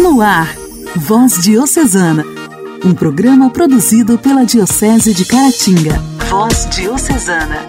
No ar, Voz Diocesana, um programa produzido pela Diocese de Caratinga. Voz Diocesana.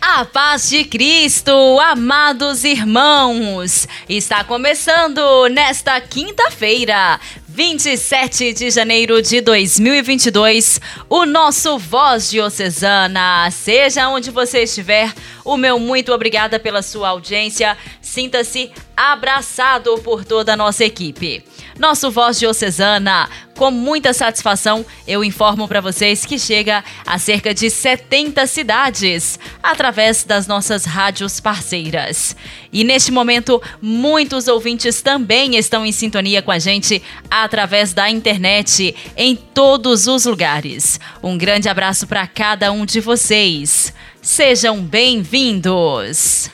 A paz de Cristo, amados irmãos! Está começando nesta quinta-feira, 27 de janeiro de 2022, o nosso Voz Diocesana. Seja onde você estiver, o meu muito obrigada pela sua audiência. Sinta-se abraçado por toda a nossa equipe. Nosso Voz Diocesana, com muita satisfação, eu informo para vocês que chega a cerca de 70 cidades através das nossas rádios parceiras. E neste momento, muitos ouvintes também estão em sintonia com a gente através da internet em todos os lugares. Um grande abraço para cada um de vocês. Sejam bem-vindos.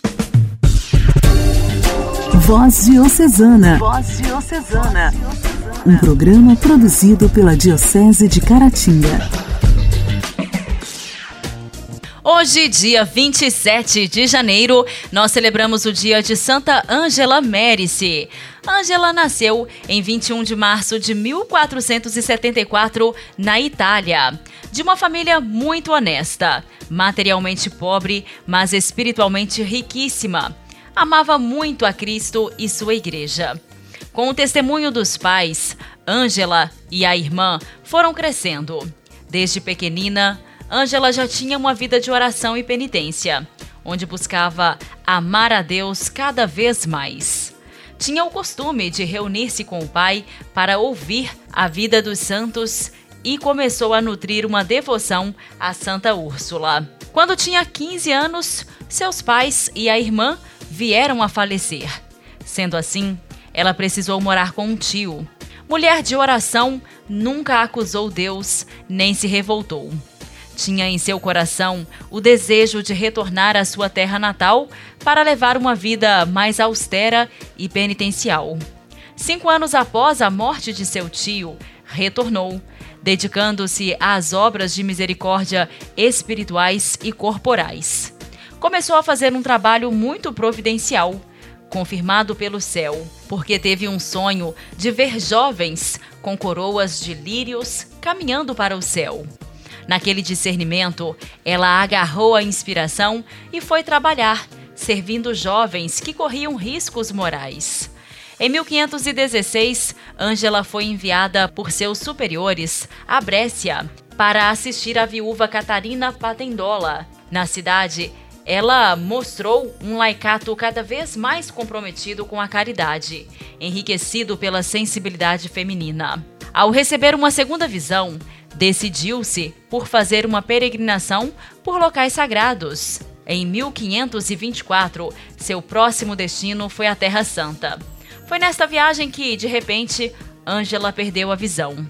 Voz Diocesana. Voz Diocesana. Um programa produzido pela Diocese de Caratinga. Hoje, dia 27 de janeiro, nós celebramos o dia de Santa Ângela Mérice. Ângela nasceu em 21 de março de 1474 na Itália, de uma família muito honesta, materialmente pobre, mas espiritualmente riquíssima amava muito a Cristo e sua igreja. Com o testemunho dos pais, Ângela e a irmã foram crescendo. Desde pequenina, Ângela já tinha uma vida de oração e penitência, onde buscava amar a Deus cada vez mais. Tinha o costume de reunir-se com o pai para ouvir a vida dos santos e começou a nutrir uma devoção a Santa Úrsula. Quando tinha 15 anos, seus pais e a irmã vieram a falecer. Sendo assim, ela precisou morar com um tio. Mulher de oração, nunca acusou Deus nem se revoltou. Tinha em seu coração o desejo de retornar à sua terra natal para levar uma vida mais austera e penitencial. Cinco anos após a morte de seu tio, retornou, dedicando-se às obras de misericórdia espirituais e corporais começou a fazer um trabalho muito providencial, confirmado pelo céu, porque teve um sonho de ver jovens com coroas de lírios caminhando para o céu. Naquele discernimento, ela agarrou a inspiração e foi trabalhar, servindo jovens que corriam riscos morais. Em 1516, Ângela foi enviada por seus superiores a Brécia para assistir a viúva Catarina Patendola. Na cidade, ela mostrou um laicato cada vez mais comprometido com a caridade, enriquecido pela sensibilidade feminina. Ao receber uma segunda visão, decidiu-se por fazer uma peregrinação por locais sagrados. Em 1524, seu próximo destino foi a Terra Santa. Foi nesta viagem que, de repente, Ângela perdeu a visão.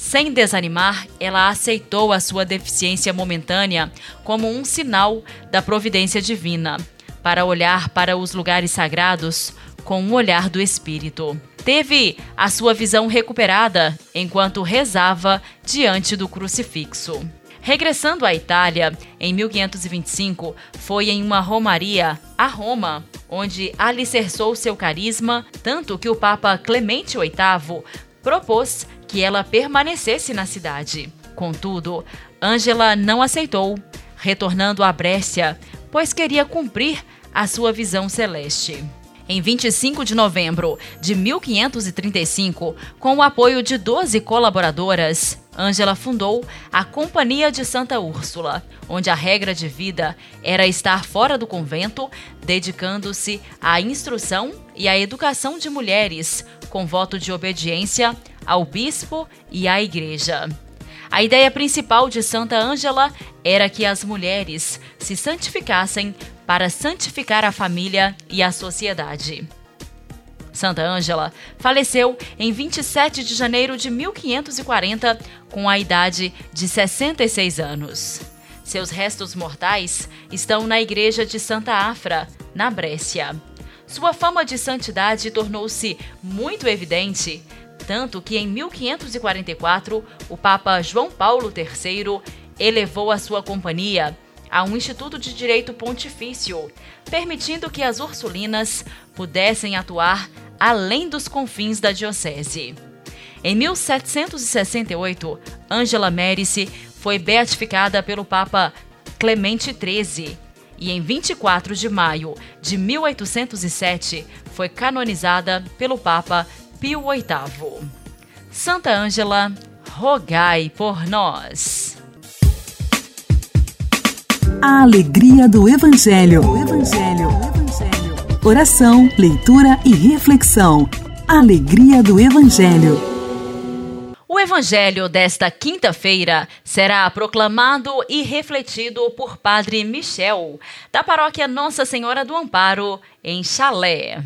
Sem desanimar, ela aceitou a sua deficiência momentânea como um sinal da providência divina, para olhar para os lugares sagrados com um olhar do espírito. Teve a sua visão recuperada enquanto rezava diante do crucifixo. Regressando à Itália, em 1525, foi em uma romaria a Roma, onde alicerçou seu carisma, tanto que o Papa Clemente VIII propôs que ela permanecesse na cidade. Contudo, Ângela não aceitou, retornando à Brécia, pois queria cumprir a sua visão celeste. Em 25 de novembro de 1535, com o apoio de 12 colaboradoras, Ângela fundou a Companhia de Santa Úrsula, onde a regra de vida era estar fora do convento, dedicando-se à instrução e à educação de mulheres, com voto de obediência ao bispo e à igreja. A ideia principal de Santa Ângela era que as mulheres se santificassem para santificar a família e a sociedade. Santa Ângela faleceu em 27 de janeiro de 1540, com a idade de 66 anos. Seus restos mortais estão na igreja de Santa Afra, na Brécia. Sua fama de santidade tornou-se muito evidente tanto que em 1544 o Papa João Paulo III elevou a sua companhia a um instituto de direito pontifício, permitindo que as ursulinas pudessem atuar além dos confins da diocese. Em 1768, Angela Merici foi beatificada pelo Papa Clemente XIII e em 24 de maio de 1807 foi canonizada pelo Papa Pio VIII. Santa Ângela, rogai por nós. A alegria do Evangelho. O Evangelho. Oração, leitura e reflexão. Alegria do Evangelho. O Evangelho desta quinta-feira será proclamado e refletido por Padre Michel, da paróquia Nossa Senhora do Amparo, em Chalé.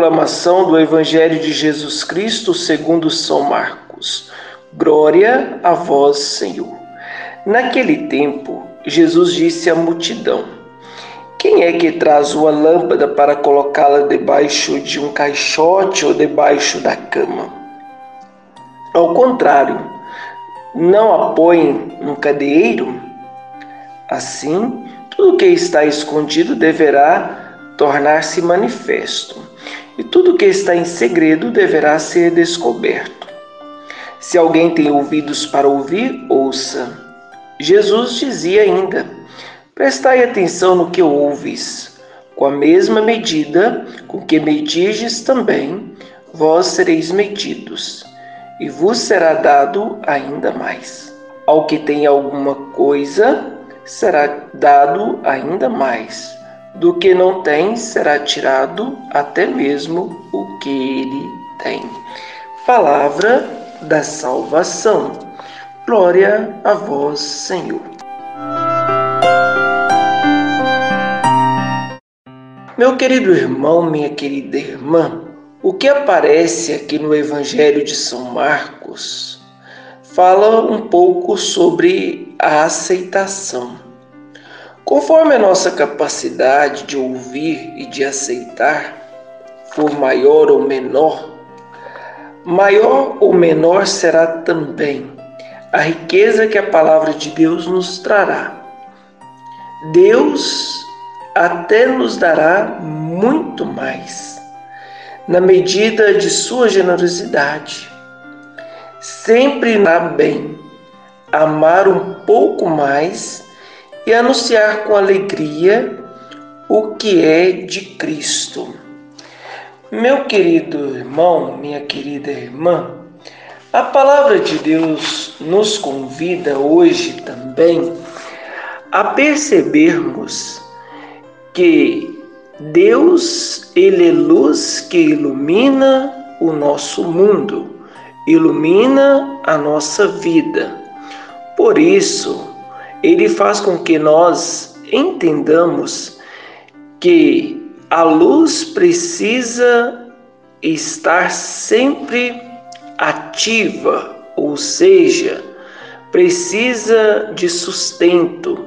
Proclamação do Evangelho de Jesus Cristo segundo São Marcos. Glória a vós, Senhor. Naquele tempo, Jesus disse à multidão: Quem é que traz uma lâmpada para colocá-la debaixo de um caixote ou debaixo da cama? Ao contrário, não a põe num cadeiro? Assim, tudo que está escondido deverá tornar-se manifesto, e tudo que está em segredo deverá ser descoberto. Se alguém tem ouvidos para ouvir, ouça. Jesus dizia ainda: Prestai atenção no que ouves. Com a mesma medida com que mediges também, vós sereis medidos, e vos será dado ainda mais. Ao que tem alguma coisa, será dado ainda mais do que não tem será tirado até mesmo o que ele tem. Palavra da salvação. Glória a vós, Senhor. Meu querido irmão, minha querida irmã, o que aparece aqui no Evangelho de São Marcos fala um pouco sobre a aceitação. Conforme a nossa capacidade de ouvir e de aceitar for maior ou menor, maior ou menor será também a riqueza que a palavra de Deus nos trará. Deus até nos dará muito mais, na medida de sua generosidade. Sempre na bem, amar um pouco mais e anunciar com alegria o que é de Cristo. Meu querido irmão, minha querida irmã, a palavra de Deus nos convida hoje também a percebermos que Deus, ele é luz que ilumina o nosso mundo, ilumina a nossa vida. Por isso, ele faz com que nós entendamos que a luz precisa estar sempre ativa, ou seja, precisa de sustento.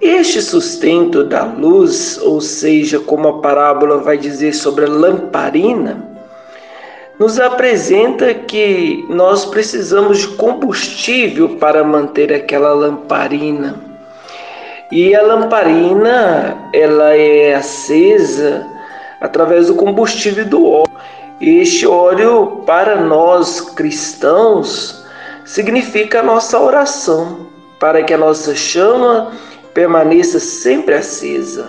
Este sustento da luz, ou seja, como a parábola vai dizer sobre a lamparina, nos apresenta que nós precisamos de combustível para manter aquela lamparina. E a lamparina, ela é acesa através do combustível do óleo. Este óleo para nós cristãos significa a nossa oração, para que a nossa chama permaneça sempre acesa.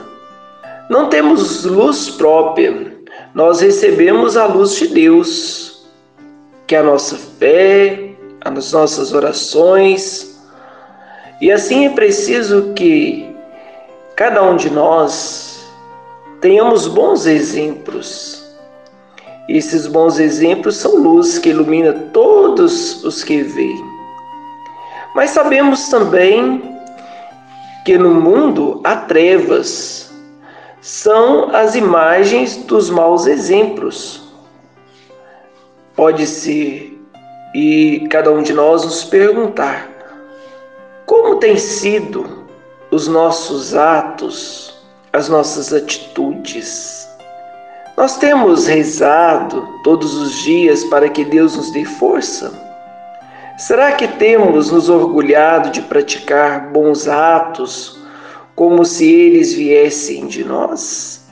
Não temos luz própria, nós recebemos a luz de Deus, que é a nossa fé, as nossas orações. E assim é preciso que cada um de nós tenhamos bons exemplos. E esses bons exemplos são luz que ilumina todos os que veem. Mas sabemos também que no mundo há trevas, são as imagens dos maus exemplos. Pode ser, e cada um de nós nos perguntar: como tem sido os nossos atos, as nossas atitudes. Nós temos rezado todos os dias para que Deus nos dê força? Será que temos nos orgulhado de praticar bons atos como se eles viessem de nós?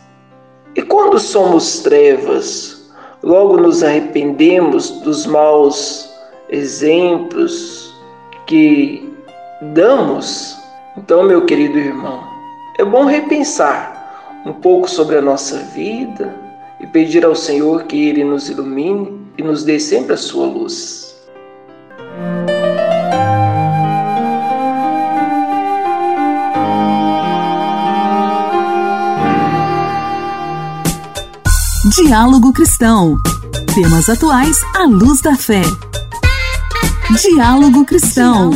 E quando somos trevas, logo nos arrependemos dos maus exemplos que damos? Então, meu querido irmão, é bom repensar um pouco sobre a nossa vida e pedir ao Senhor que Ele nos ilumine e nos dê sempre a sua luz. Diálogo Cristão. Temas atuais à luz da fé. Diálogo Cristão.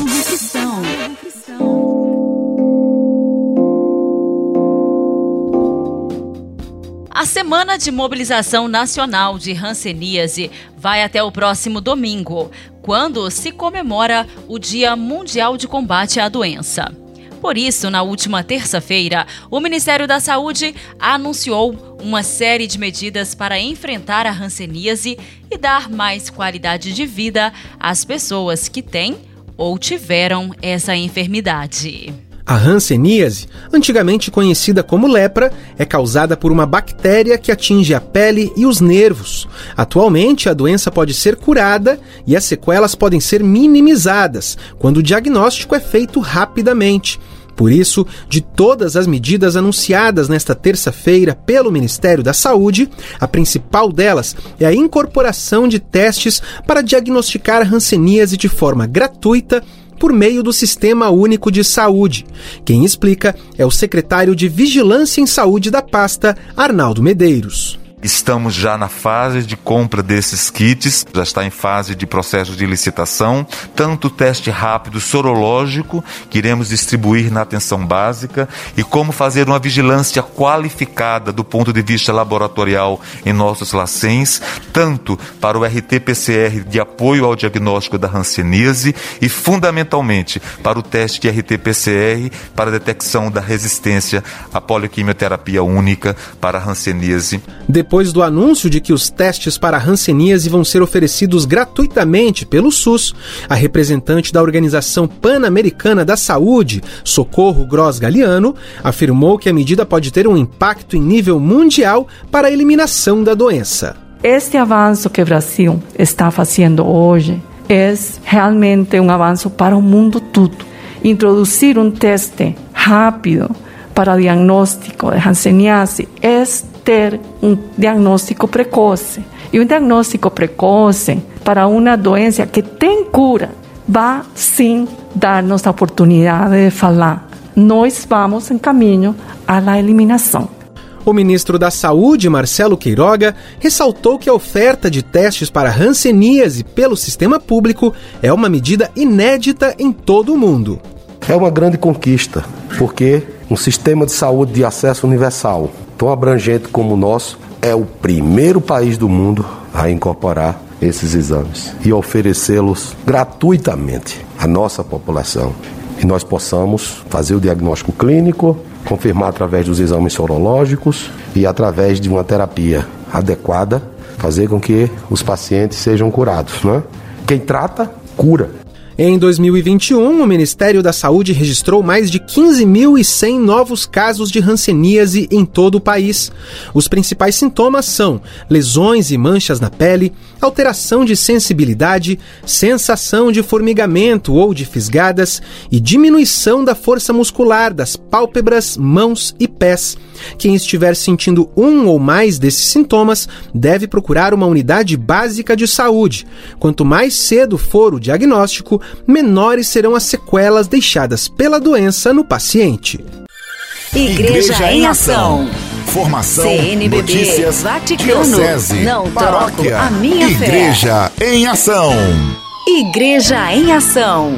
A Semana de Mobilização Nacional de Hanseníase vai até o próximo domingo, quando se comemora o Dia Mundial de Combate à Doença. Por isso, na última terça-feira, o Ministério da Saúde anunciou uma série de medidas para enfrentar a hanseníase e dar mais qualidade de vida às pessoas que têm ou tiveram essa enfermidade. A hanseníase, antigamente conhecida como lepra, é causada por uma bactéria que atinge a pele e os nervos. Atualmente, a doença pode ser curada e as sequelas podem ser minimizadas quando o diagnóstico é feito rapidamente. Por isso, de todas as medidas anunciadas nesta terça-feira pelo Ministério da Saúde, a principal delas é a incorporação de testes para diagnosticar hanseníase de forma gratuita por meio do Sistema Único de Saúde. Quem explica é o secretário de Vigilância em Saúde da pasta, Arnaldo Medeiros. Estamos já na fase de compra desses kits, já está em fase de processo de licitação, tanto o teste rápido sorológico, que iremos distribuir na atenção básica, e como fazer uma vigilância qualificada do ponto de vista laboratorial em nossos lacens, tanto para o RT-PCR de apoio ao diagnóstico da hanseníase e, fundamentalmente, para o teste de RT-PCR para detecção da resistência à polioquimioterapia única para a hanseníase. Depois depois do anúncio de que os testes para hanseníase vão ser oferecidos gratuitamente pelo SUS, a representante da Organização Pan-Americana da Saúde, Socorro Gross Galiano, afirmou que a medida pode ter um impacto em nível mundial para a eliminação da doença. Este avanço que o Brasil está fazendo hoje é realmente um avanço para o mundo todo. Introduzir um teste rápido para diagnóstico de hanseníase é ter um diagnóstico precoce. E um diagnóstico precoce para uma doença que tem cura vai sim dar-nos a oportunidade de falar. Nós vamos em caminho à eliminação. O ministro da Saúde, Marcelo Queiroga, ressaltou que a oferta de testes para hanseníase pelo sistema público é uma medida inédita em todo o mundo. É uma grande conquista, porque um sistema de saúde de acesso universal tão abrangente como o nosso, é o primeiro país do mundo a incorporar esses exames e oferecê-los gratuitamente à nossa população. E nós possamos fazer o diagnóstico clínico, confirmar através dos exames sorológicos e através de uma terapia adequada, fazer com que os pacientes sejam curados. Né? Quem trata, cura. Em 2021, o Ministério da Saúde registrou mais de 15.100 novos casos de hanseníase em todo o país. Os principais sintomas são lesões e manchas na pele, alteração de sensibilidade, sensação de formigamento ou de fisgadas e diminuição da força muscular das pálpebras, mãos e pés. Quem estiver sentindo um ou mais desses sintomas deve procurar uma unidade básica de saúde. Quanto mais cedo for o diagnóstico, menores serão as sequelas deixadas pela doença no paciente. Igreja, Igreja em Ação. Formação, CNBB, notícias, Vaticano, diocese, não paróquia, a minha Igreja fé. em Ação. Igreja em Ação.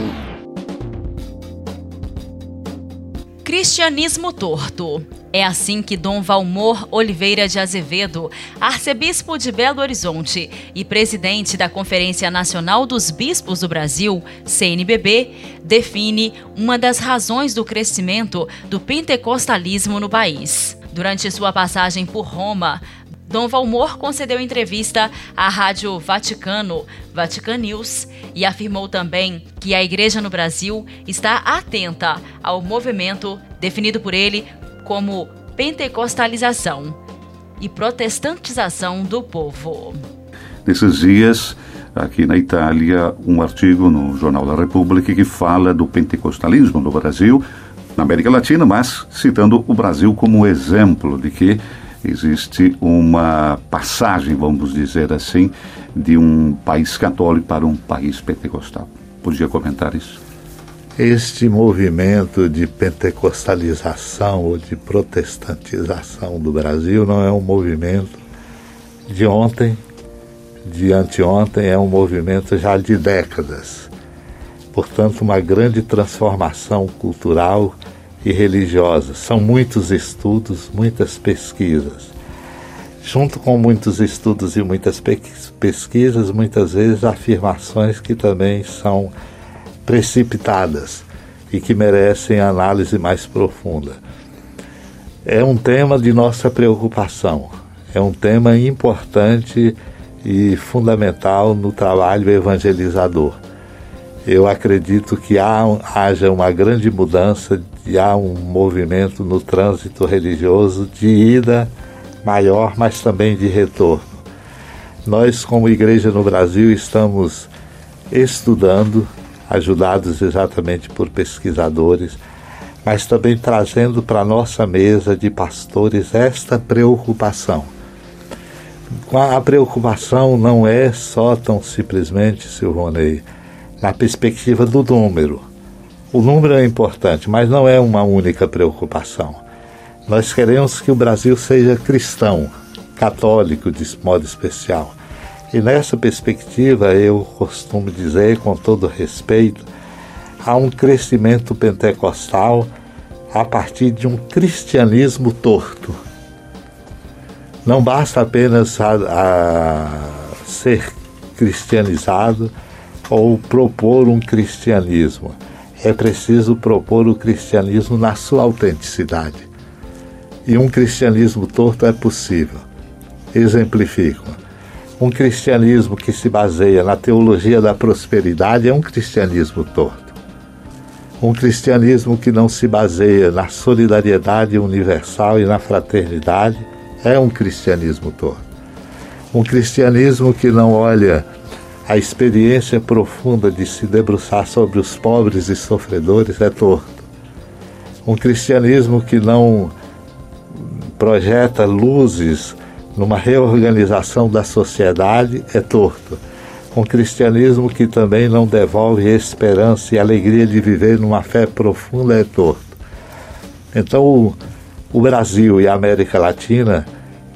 Cristianismo torto. É assim que Dom Valmor Oliveira de Azevedo, arcebispo de Belo Horizonte e presidente da Conferência Nacional dos Bispos do Brasil, CNBB, define uma das razões do crescimento do pentecostalismo no país. Durante sua passagem por Roma, Dom Valmor concedeu entrevista à Rádio Vaticano, Vatican News, e afirmou também que a Igreja no Brasil está atenta ao movimento definido por ele como pentecostalização e protestantização do povo. Nesses dias, aqui na Itália, um artigo no Jornal da República que fala do pentecostalismo no Brasil, na América Latina, mas citando o Brasil como exemplo de que existe uma passagem, vamos dizer assim, de um país católico para um país pentecostal. Podia comentar isso? Este movimento de pentecostalização ou de protestantização do Brasil não é um movimento de ontem, de anteontem, é um movimento já de décadas. Portanto, uma grande transformação cultural e religiosa. São muitos estudos, muitas pesquisas. Junto com muitos estudos e muitas pesquisas, muitas vezes afirmações que também são precipitadas e que merecem análise mais profunda. É um tema de nossa preocupação, é um tema importante e fundamental no trabalho evangelizador. Eu acredito que há, haja uma grande mudança e há um movimento no trânsito religioso de ida maior, mas também de retorno. Nós, como igreja no Brasil, estamos estudando ajudados exatamente por pesquisadores, mas também trazendo para a nossa mesa de pastores esta preocupação. A preocupação não é só tão simplesmente, Silvonei, na perspectiva do número. O número é importante, mas não é uma única preocupação. Nós queremos que o Brasil seja cristão, católico de modo especial e nessa perspectiva, eu costumo dizer, com todo respeito, há um crescimento pentecostal a partir de um cristianismo torto. Não basta apenas a, a ser cristianizado ou propor um cristianismo. É preciso propor o cristianismo na sua autenticidade. E um cristianismo torto é possível. Exemplifico. Um cristianismo que se baseia na teologia da prosperidade é um cristianismo torto. Um cristianismo que não se baseia na solidariedade universal e na fraternidade é um cristianismo torto. Um cristianismo que não olha a experiência profunda de se debruçar sobre os pobres e sofredores é torto. Um cristianismo que não projeta luzes numa reorganização da sociedade é torto. Um cristianismo que também não devolve esperança e alegria de viver numa fé profunda é torto. Então, o, Brasil e a América Latina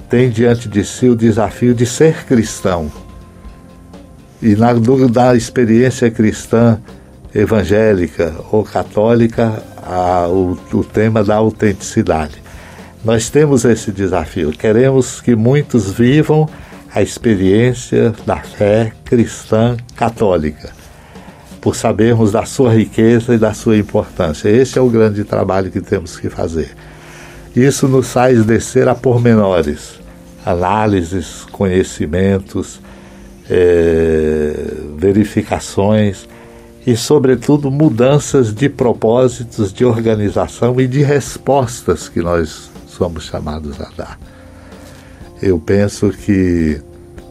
têm diante de si o desafio de ser cristão. E na da experiência cristã evangélica ou católica, a, o, o tema da autenticidade. Nós temos esse desafio. Queremos que muitos vivam a experiência da fé cristã católica, por sabermos da sua riqueza e da sua importância. Esse é o grande trabalho que temos que fazer. Isso nos faz descer a pormenores, análises, conhecimentos, é, verificações e, sobretudo, mudanças de propósitos, de organização e de respostas que nós somos chamados a dar. Eu penso que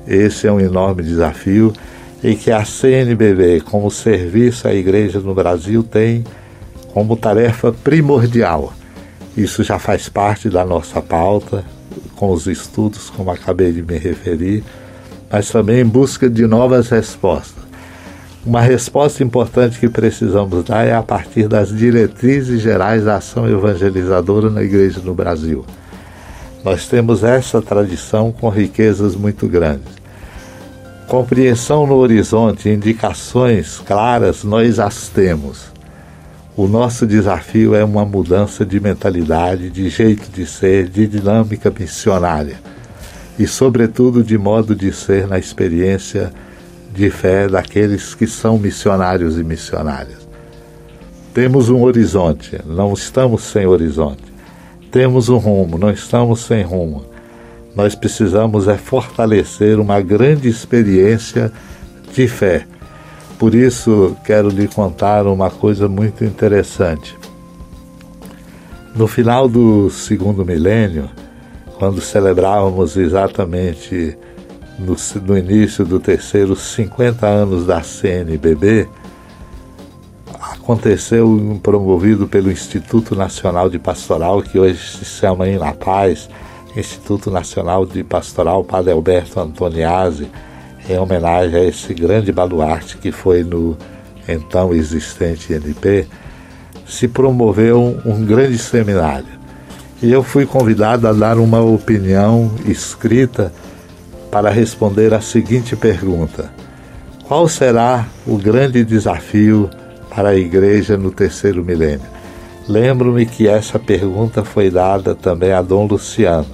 esse é um enorme desafio e que a CNBB, como serviço à igreja no Brasil, tem como tarefa primordial. Isso já faz parte da nossa pauta, com os estudos, como acabei de me referir, mas também em busca de novas respostas. Uma resposta importante que precisamos dar é a partir das diretrizes gerais da ação evangelizadora na igreja no Brasil. Nós temos essa tradição com riquezas muito grandes. Compreensão no horizonte, indicações claras, nós as temos. O nosso desafio é uma mudança de mentalidade, de jeito de ser, de dinâmica missionária e, sobretudo, de modo de ser na experiência de fé daqueles que são missionários e missionárias. Temos um horizonte, não estamos sem horizonte. Temos um rumo, não estamos sem rumo. Nós precisamos é fortalecer uma grande experiência de fé. Por isso, quero lhe contar uma coisa muito interessante. No final do segundo milênio, quando celebrávamos exatamente no, no início do terceiro 50 anos da CNBB, aconteceu promovido pelo Instituto Nacional de Pastoral, que hoje se chama em La Paz, Instituto Nacional de Pastoral Padre Alberto Antoniazzi, em homenagem a esse grande baluarte que foi no então existente INP, se promoveu um grande seminário. E eu fui convidado a dar uma opinião escrita para responder a seguinte pergunta: Qual será o grande desafio para a igreja no terceiro milênio? Lembro-me que essa pergunta foi dada também a Dom Luciano.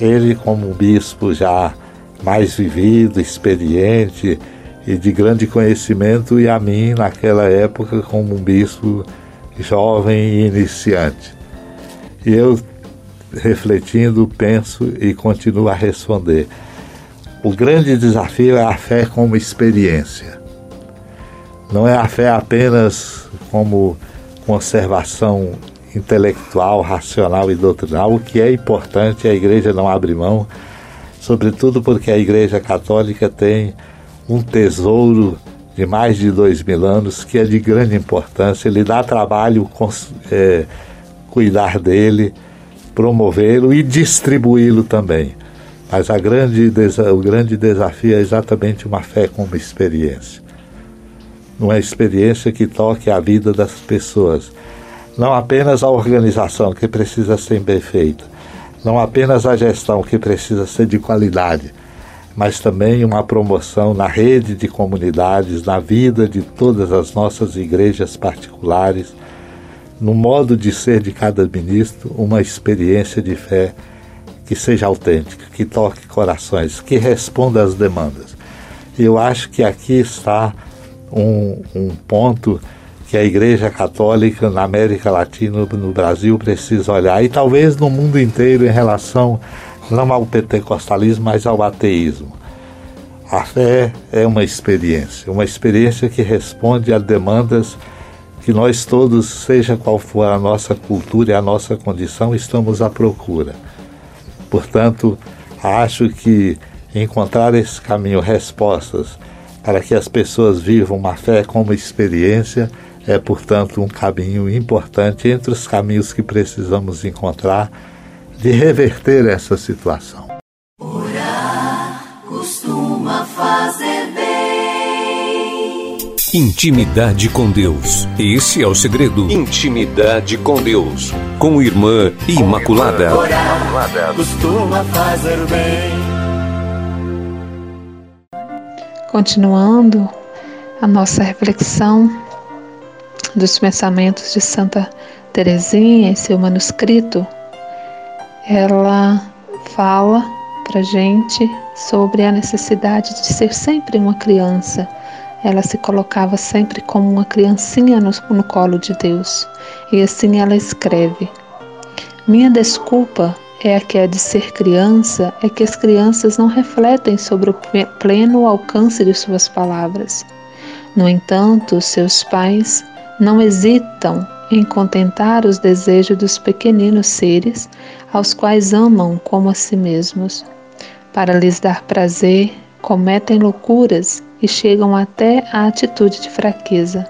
Ele, como um bispo já mais vivido, experiente e de grande conhecimento, e a mim, naquela época, como um bispo jovem e iniciante. E eu, refletindo, penso e continuo a responder. O grande desafio é a fé como experiência. Não é a fé apenas como conservação intelectual, racional e doutrinal, o que é importante, a igreja não abre mão, sobretudo porque a igreja católica tem um tesouro de mais de dois mil anos que é de grande importância, ele dá trabalho é, cuidar dele, promovê-lo e distribuí-lo também. Mas a grande, o grande desafio é exatamente uma fé como experiência. Uma experiência que toque a vida das pessoas. Não apenas a organização, que precisa ser bem feita. Não apenas a gestão, que precisa ser de qualidade. Mas também uma promoção na rede de comunidades, na vida de todas as nossas igrejas particulares, no modo de ser de cada ministro, uma experiência de fé que seja autêntica, que toque corações, que responda às demandas. Eu acho que aqui está um, um ponto que a Igreja Católica na América Latina, no Brasil, precisa olhar, e talvez no mundo inteiro em relação não ao pentecostalismo, mas ao ateísmo. A fé é uma experiência, uma experiência que responde a demandas que nós todos, seja qual for a nossa cultura e a nossa condição, estamos à procura. Portanto, acho que encontrar esse caminho, respostas para que as pessoas vivam uma fé como experiência, é, portanto, um caminho importante entre os caminhos que precisamos encontrar de reverter essa situação. Intimidade com Deus. Esse é o segredo. Intimidade com Deus. Com Irmã Imaculada. Orar costuma fazer bem. Continuando a nossa reflexão dos pensamentos de Santa Teresinha em seu manuscrito, ela fala para gente sobre a necessidade de ser sempre uma criança. Ela se colocava sempre como uma criancinha no, no colo de Deus. E assim ela escreve: Minha desculpa é a que é de ser criança, é que as crianças não refletem sobre o pleno alcance de suas palavras. No entanto, seus pais não hesitam em contentar os desejos dos pequeninos seres, aos quais amam como a si mesmos. Para lhes dar prazer, cometem loucuras e chegam até à atitude de fraqueza.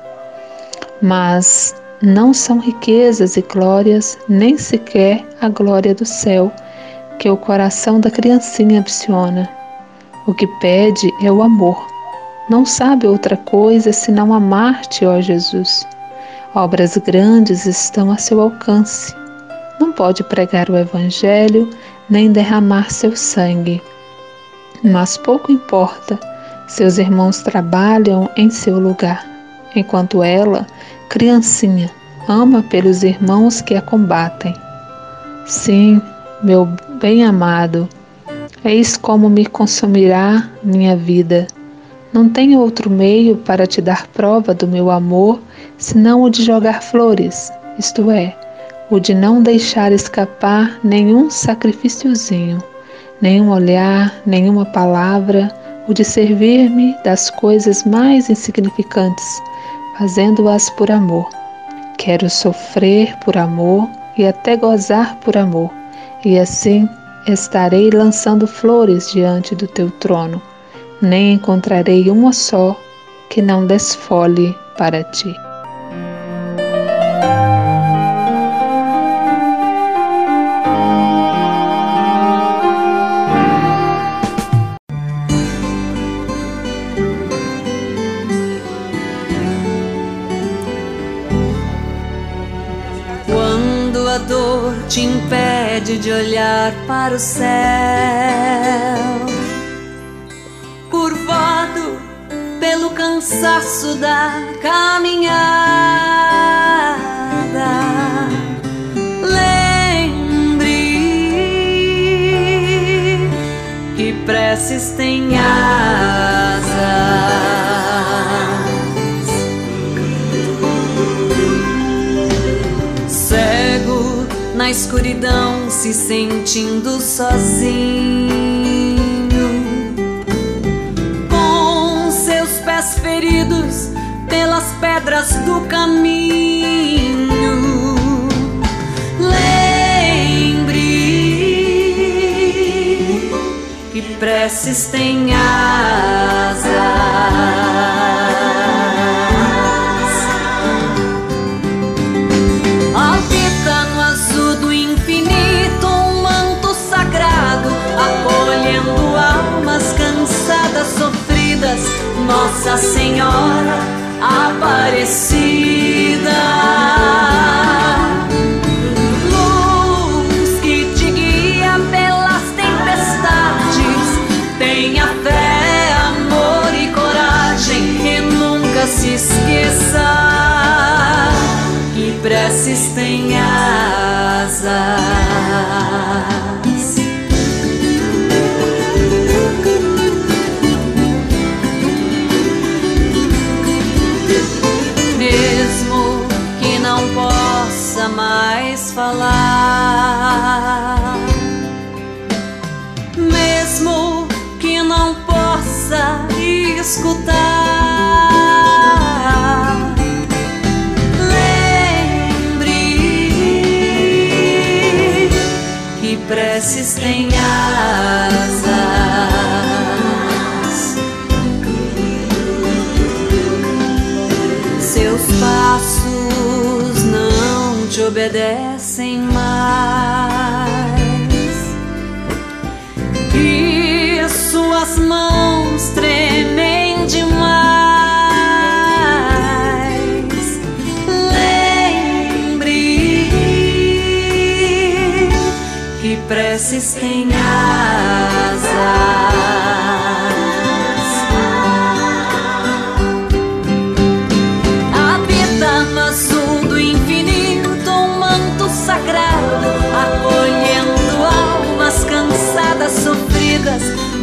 Mas não são riquezas e glórias, nem sequer a glória do céu, que o coração da criancinha ambiciona. O que pede é o amor. Não sabe outra coisa senão amar-te, ó Jesus. Obras grandes estão a seu alcance. Não pode pregar o Evangelho nem derramar seu sangue. Mas pouco importa, seus irmãos trabalham em seu lugar, enquanto ela criancinha, ama pelos irmãos que a combatem. Sim, meu bem-amado, eis como me consumirá minha vida. Não tenho outro meio para te dar prova do meu amor senão o de jogar flores, isto é, o de não deixar escapar nenhum sacrifíciozinho, nenhum olhar, nenhuma palavra, o de servir-me das coisas mais insignificantes, fazendo-as por amor. Quero sofrer por amor e até gozar por amor, e assim estarei lançando flores diante do teu trono. Nem encontrarei uma só que não desfole para ti. De olhar para o céu. Curvado pelo cansaço da caminhada. Lembre que preces têm asas. Na escuridão se sentindo sozinho, com seus pés feridos pelas pedras do caminho. Lembre que preces asas. Nossa Senhora Aparecida. Luz que te guia pelas tempestades, tenha fé, amor e coragem e nunca se esqueça que preces têm asas. Obedecem mais e suas mãos tremem demais. Lembre que preces têm asas.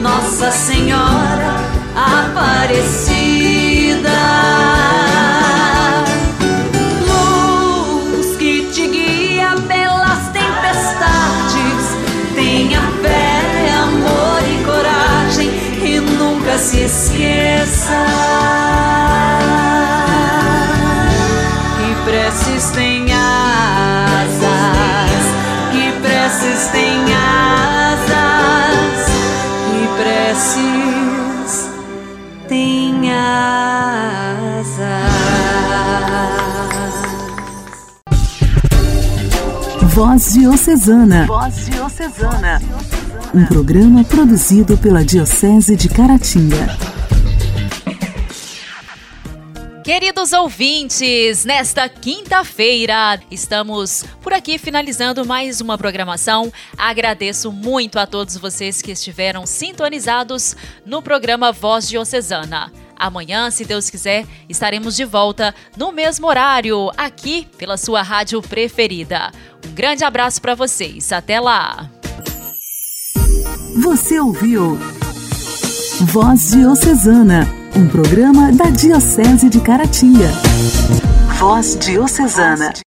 Nossa Senhora Aparecida. Luz que te guia pelas tempestades, tenha fé, amor e coragem. E nunca se esqueça Voz Diocesana. Voz Diocesana. Um programa produzido pela Diocese de Caratinga. Queridos ouvintes, nesta quinta-feira estamos por aqui finalizando mais uma programação. Agradeço muito a todos vocês que estiveram sintonizados no programa Voz Diocesana. Amanhã, se Deus quiser, estaremos de volta no mesmo horário, aqui pela sua rádio preferida. Um grande abraço para vocês. Até lá. Você ouviu Voz Diocesana, um programa da Diocese de Caratinga. Voz Diocesana.